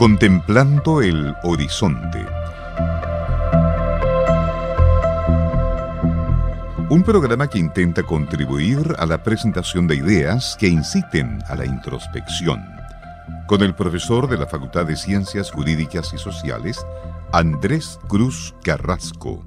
Contemplando el horizonte. Un programa que intenta contribuir a la presentación de ideas que inciten a la introspección. Con el profesor de la Facultad de Ciencias Jurídicas y Sociales, Andrés Cruz Carrasco.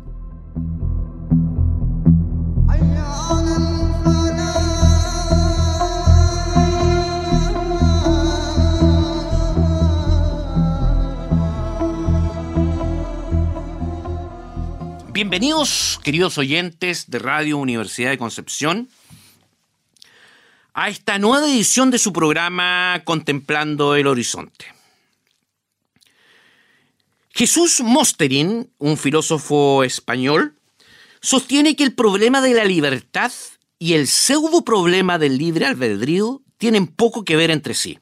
Bienvenidos, queridos oyentes de Radio Universidad de Concepción, a esta nueva edición de su programa Contemplando el Horizonte. Jesús Mosterin, un filósofo español, sostiene que el problema de la libertad y el pseudo problema del libre albedrío tienen poco que ver entre sí.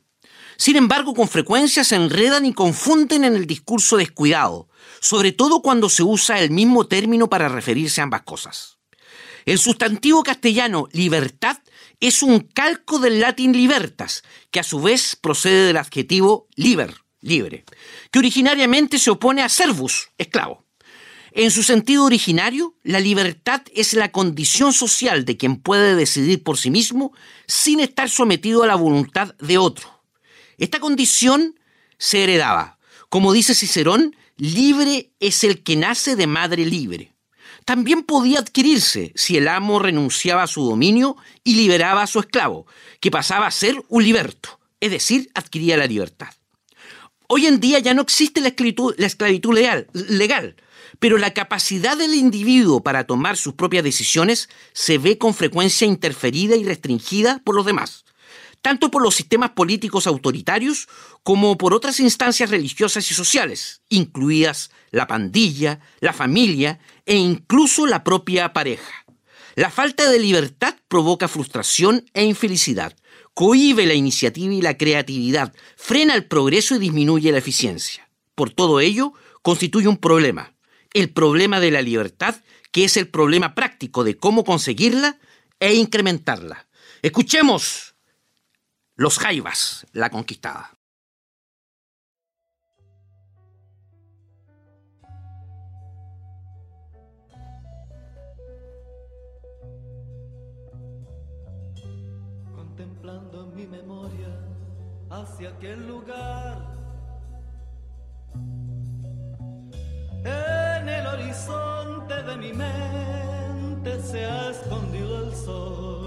Sin embargo, con frecuencia se enredan y confunden en el discurso descuidado, sobre todo cuando se usa el mismo término para referirse a ambas cosas. El sustantivo castellano libertad es un calco del latín libertas, que a su vez procede del adjetivo liber, libre, que originariamente se opone a servus, esclavo. En su sentido originario, la libertad es la condición social de quien puede decidir por sí mismo sin estar sometido a la voluntad de otro. Esta condición se heredaba. Como dice Cicerón, Libre es el que nace de madre libre. También podía adquirirse si el amo renunciaba a su dominio y liberaba a su esclavo, que pasaba a ser un liberto, es decir, adquiría la libertad. Hoy en día ya no existe la esclavitud, legal, pero la capacidad del individuo para tomar sus propias decisiones se ve con frecuencia interferida y restringida por los demás tanto por los sistemas políticos autoritarios como por otras instancias religiosas y sociales, incluidas la pandilla, la familia e incluso la propia pareja. La falta de libertad provoca frustración e infelicidad, cohíbe la iniciativa y la creatividad, frena el progreso y disminuye la eficiencia. Por todo ello, constituye un problema, el problema de la libertad, que es el problema práctico de cómo conseguirla e incrementarla. Escuchemos los Jaivas, la conquistada. Contemplando mi memoria hacia aquel lugar. En el horizonte de mi mente se ha escondido el sol.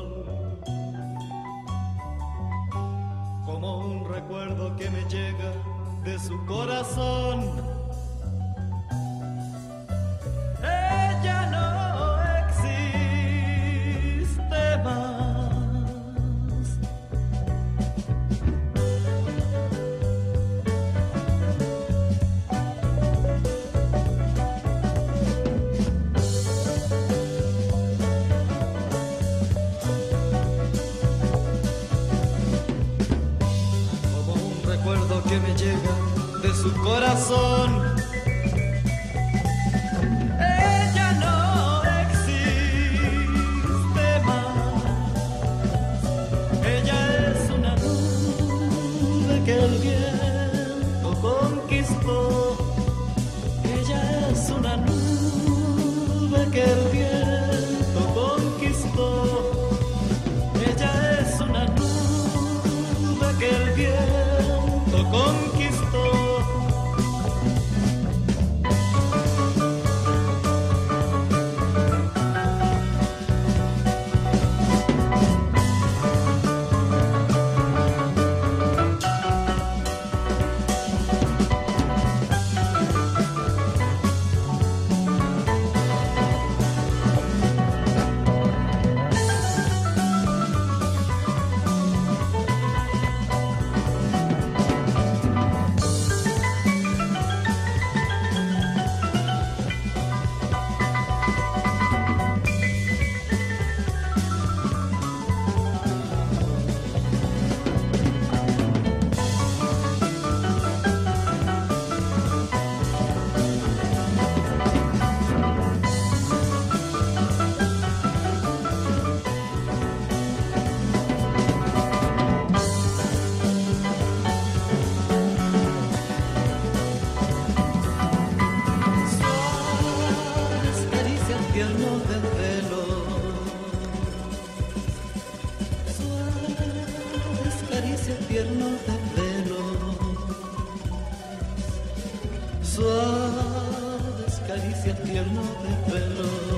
Que me llega de su corazón corazón. Suaves caricias tierno de pelo.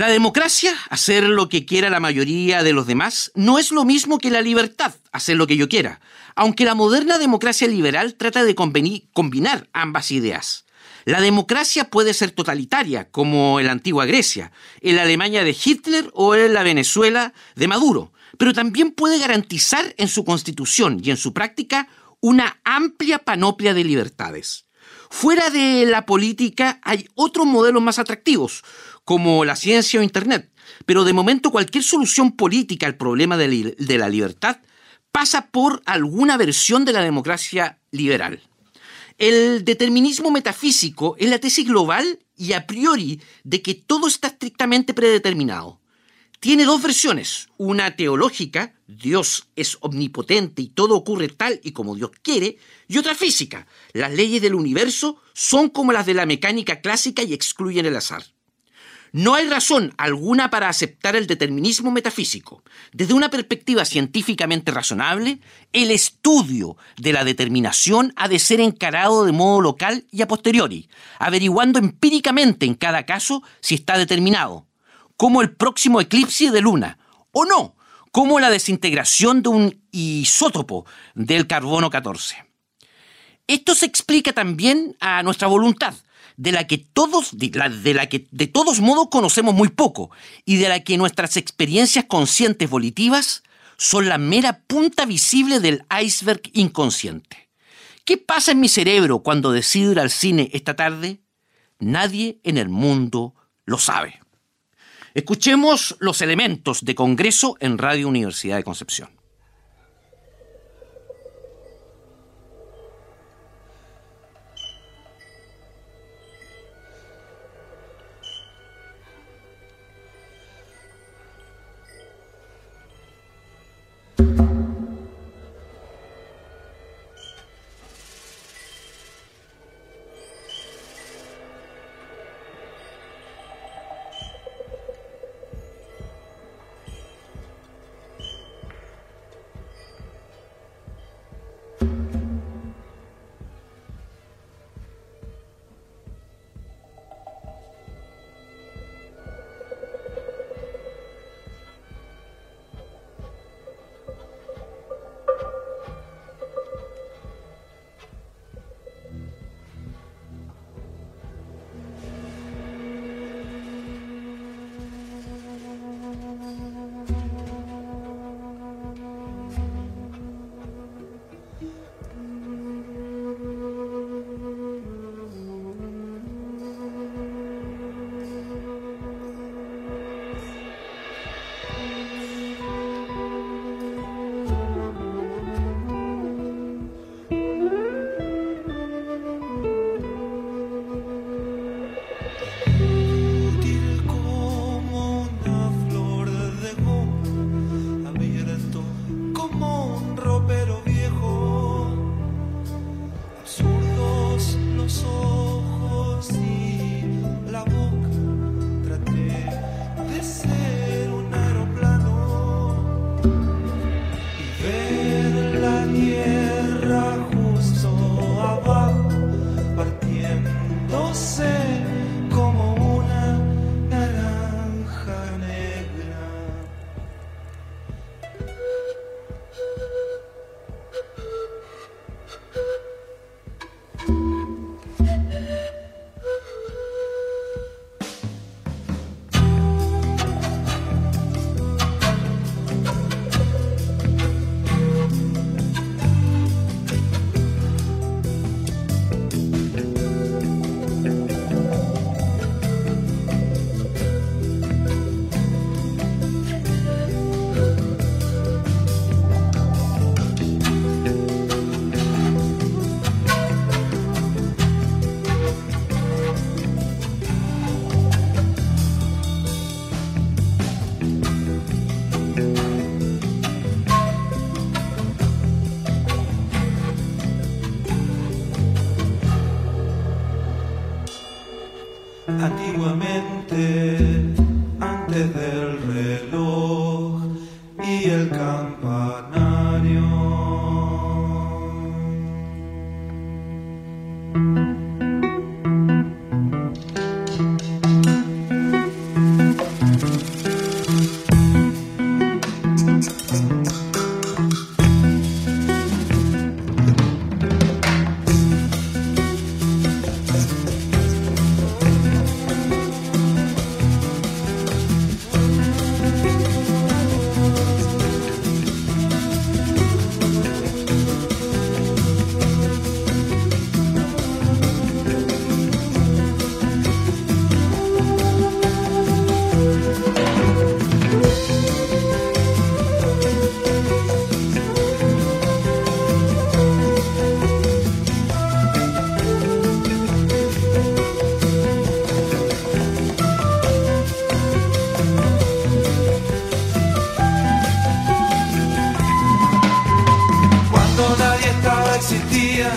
La democracia, hacer lo que quiera la mayoría de los demás, no es lo mismo que la libertad, hacer lo que yo quiera, aunque la moderna democracia liberal trata de combinar ambas ideas. La democracia puede ser totalitaria, como en la antigua Grecia, en la Alemania de Hitler o en la Venezuela de Maduro, pero también puede garantizar en su constitución y en su práctica una amplia panoplia de libertades. Fuera de la política hay otros modelos más atractivos, como la ciencia o Internet. Pero de momento cualquier solución política al problema de, la libertad pasa por alguna versión de la democracia liberal. El determinismo metafísico es la tesis global y a priori de que todo está estrictamente predeterminado. Tiene dos versiones, una teológica, Dios es omnipotente y todo ocurre tal y como Dios quiere, y otra física, las leyes del universo son como las de la mecánica clásica y excluyen el azar. No hay razón alguna para aceptar el determinismo metafísico. Desde una perspectiva científicamente razonable, el estudio de la determinación ha de ser encarado de modo local y a posteriori, averiguando empíricamente en cada caso si está determinado, como el próximo eclipse de luna, o no, como la desintegración de un isótopo del carbono 14. Esto se explica también a nuestra voluntad, de la que todos, de la, que de todos modos conocemos muy poco y de la que nuestras experiencias conscientes volitivas son la mera punta visible del iceberg inconsciente. ¿Qué pasa en mi cerebro cuando decido ir al cine esta tarde? Nadie en el mundo lo sabe. Escuchemos los elementos de Congreso en Radio Universidad de Concepción. Campanario.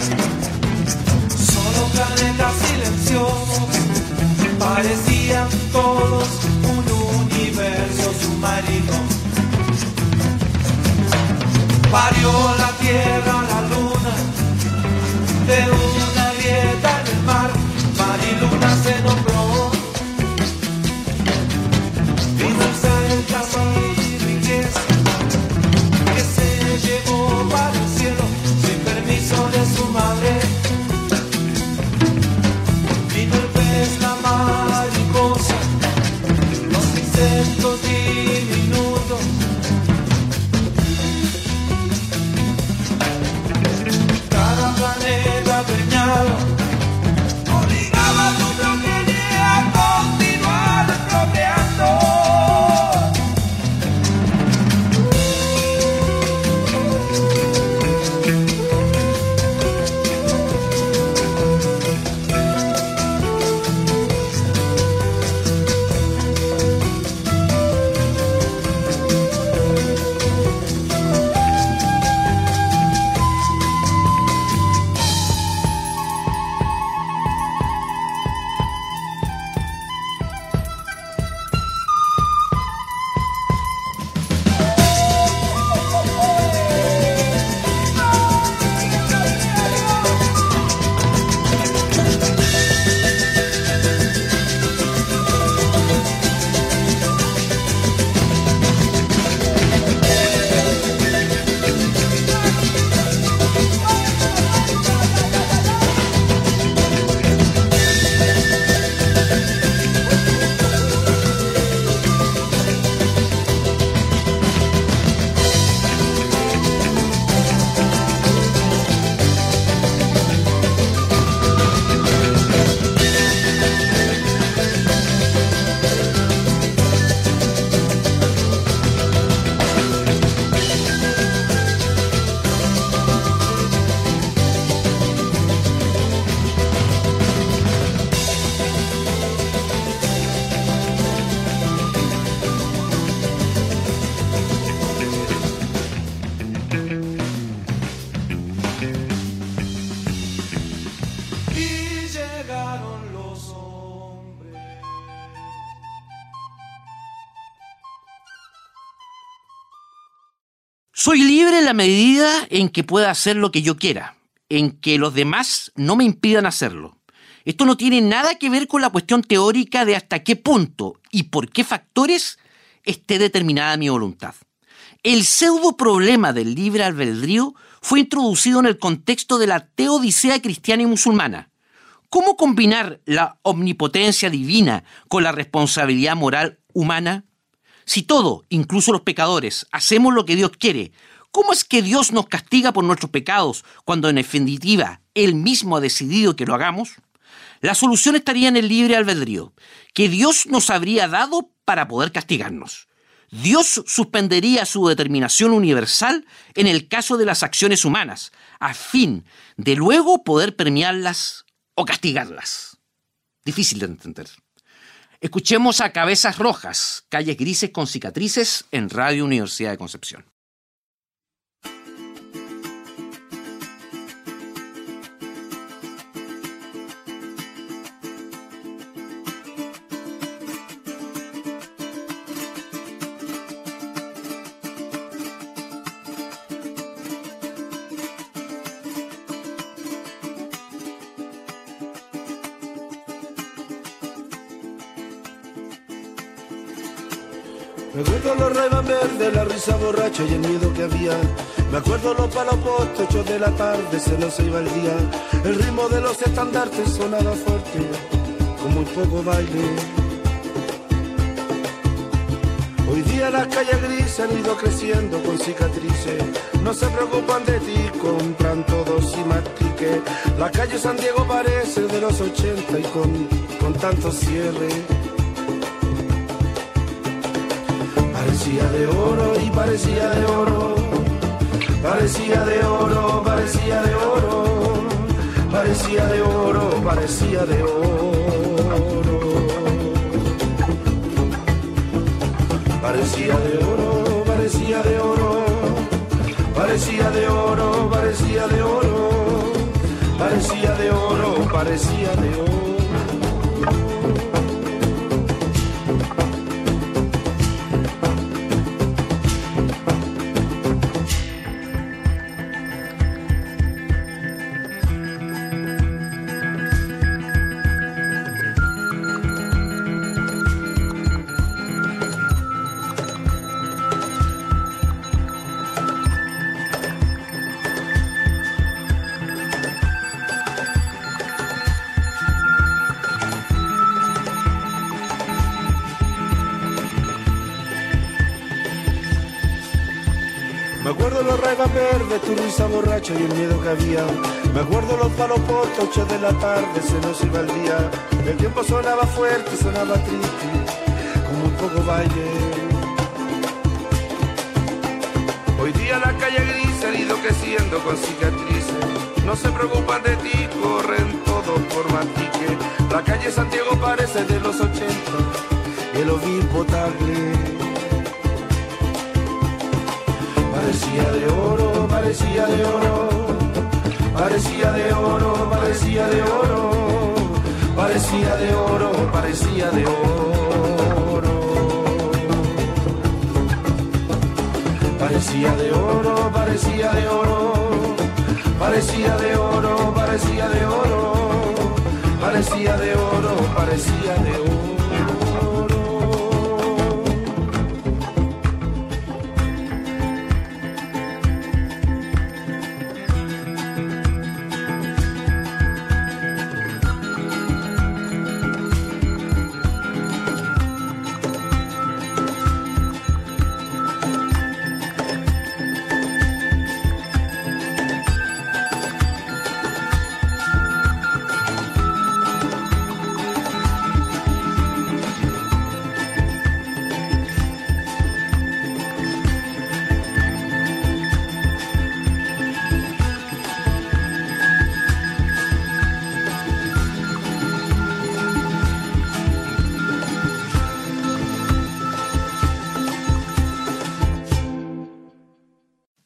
Thank you. Y el campanario. Soy libre en la medida en que pueda hacer lo que yo quiera, en que los demás no me impidan hacerlo. Esto no tiene nada que ver con la cuestión teórica de hasta qué punto y por qué factores esté determinada mi voluntad. El pseudo problema del libre albedrío fue introducido en el contexto de la teodicea cristiana y musulmana. ¿Cómo combinar la omnipotencia divina con la responsabilidad moral humana? Si todo, incluso los pecadores, hacemos lo que Dios quiere, ¿cómo es que Dios nos castiga por nuestros pecados cuando en definitiva Él mismo ha decidido que lo hagamos? La solución estaría en el libre albedrío, que Dios nos habría dado para poder castigarnos. Dios suspendería su determinación universal en el caso de las acciones humanas, a fin de luego poder premiarlas o castigarlas. Difícil de entender. Escuchemos a Cabezas Rojas, calles grises con cicatrices en Radio Universidad de Concepción. Risa borracha y el miedo que había. Me acuerdo los palos postos, ocho de la tarde, se nos iba el día. El ritmo de los estandartes sonaba fuerte, con muy poco baile. Hoy día las calles grises han ido creciendo con cicatrices. No se preocupan de ti, compran todos y mastique. La calle San Diego parece de los 80 y con, con tanto cierre. Parecía de oro y parecía de oro. Parecía de oro, parecía de oro. Parecía de oro, parecía de oro. Parecía de oro, parecía de oro. Parecía de oro, parecía de oro. Parecía de oro, parecía de oro. Verdes, tu risa borracha y el miedo que había. Me acuerdo los palos por ocho de la tarde, se nos iba el día. El tiempo sonaba fuerte, sonaba triste, como un poco baile. Hoy día la calle gris ha ido creciendo con cicatrices. No se preocupan de ti, corren todos por mantique. La calle Santiago parece de los 80, el obispo potable. Parecía de oro, parecía de oro, parecía de oro, parecía de oro, parecía de oro, parecía de oro. Parecía de oro, parecía de oro, parecía de oro, parecía de oro, parecía de oro, parecía de oro.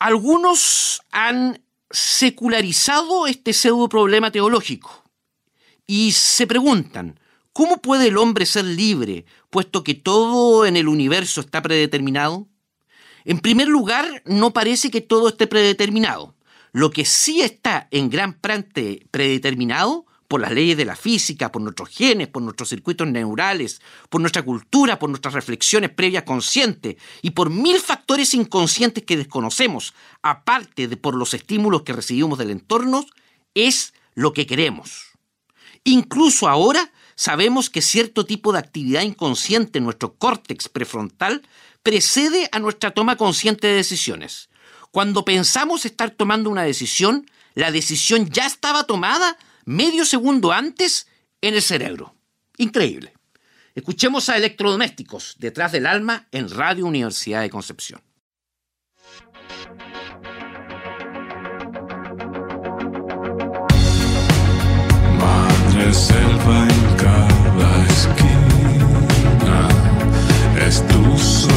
Algunos han secularizado este pseudo problema teológico y se preguntan, ¿cómo puede el hombre ser libre puesto que todo en el universo está predeterminado? En primer lugar, no parece que todo esté predeterminado. Lo que sí está en gran parte predeterminado por las leyes de la física, por nuestros genes, por nuestros circuitos neurales, por nuestra cultura, por nuestras reflexiones previas conscientes y por mil factores inconscientes que desconocemos, aparte de por los estímulos que recibimos del entorno, es lo que queremos. Incluso ahora sabemos que cierto tipo de actividad inconsciente en nuestro córtex prefrontal precede a nuestra toma consciente de decisiones. Cuando pensamos estar tomando una decisión, la decisión ya estaba tomada medio segundo antes en el cerebro. Increíble. Escuchemos a Electrodomésticos, detrás del alma, en Radio Universidad de Concepción. Madre selva en cada esquina, es tu sonrisa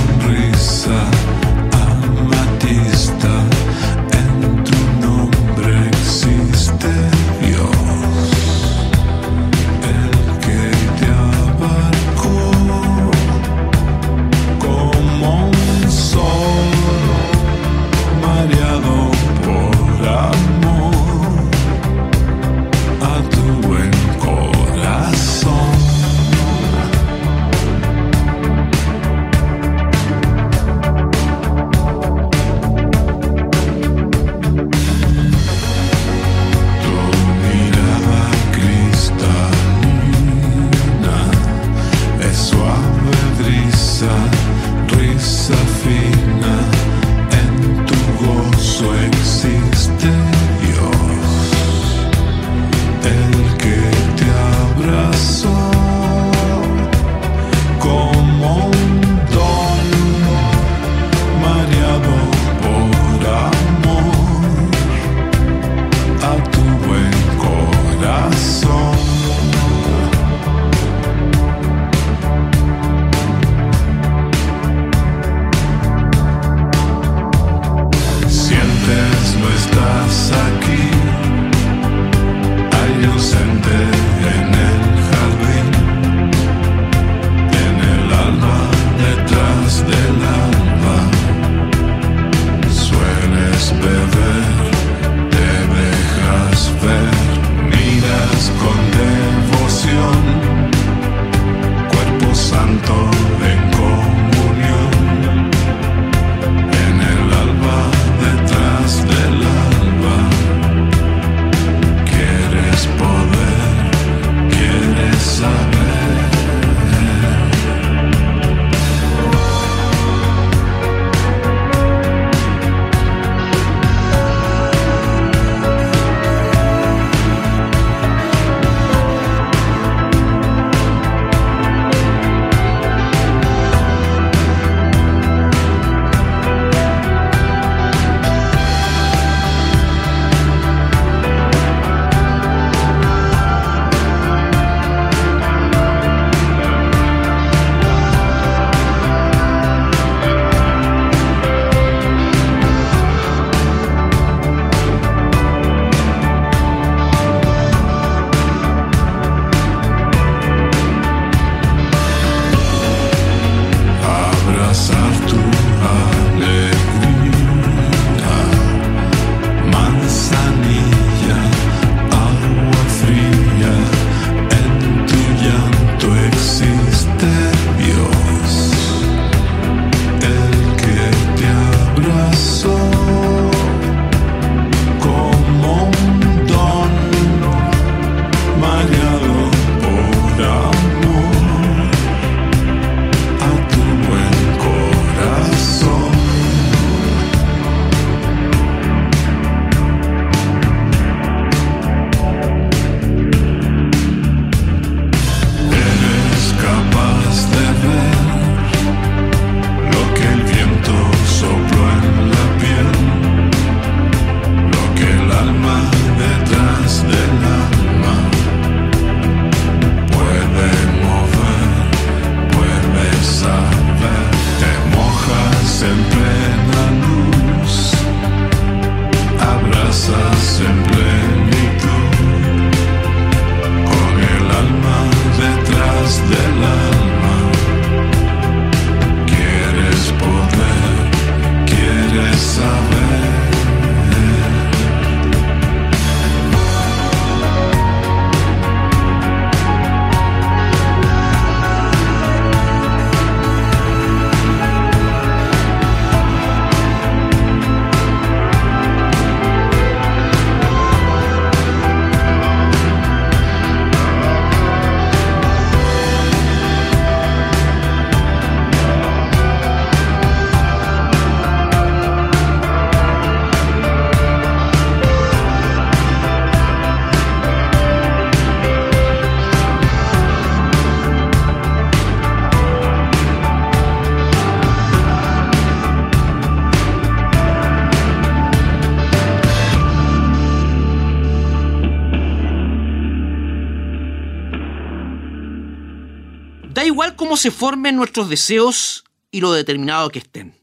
cómo se formen nuestros deseos y lo determinado que estén.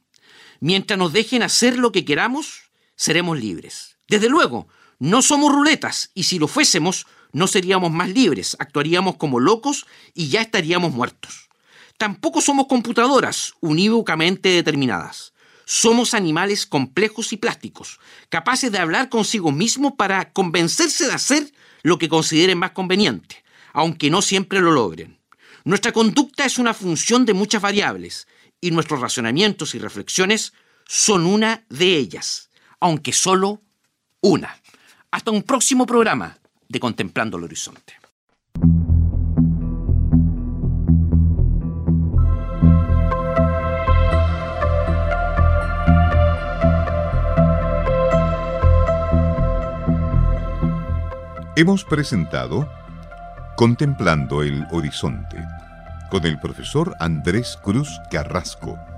Mientras nos dejen hacer lo que queramos, seremos libres. Desde luego, no somos ruletas y si lo fuésemos, no seríamos más libres, actuaríamos como locos y ya estaríamos muertos. Tampoco somos computadoras unívocamente determinadas. Somos animales complejos y plásticos, capaces de hablar consigo mismo para convencerse de hacer lo que consideren más conveniente, aunque no siempre lo logren. Nuestra conducta es una función de muchas variables y nuestros razonamientos y reflexiones son una de ellas, aunque solo una. Hasta un próximo programa de Contemplando el Horizonte. Hemos presentado Contemplando el Horizonte con el profesor Andrés Cruz Carrasco.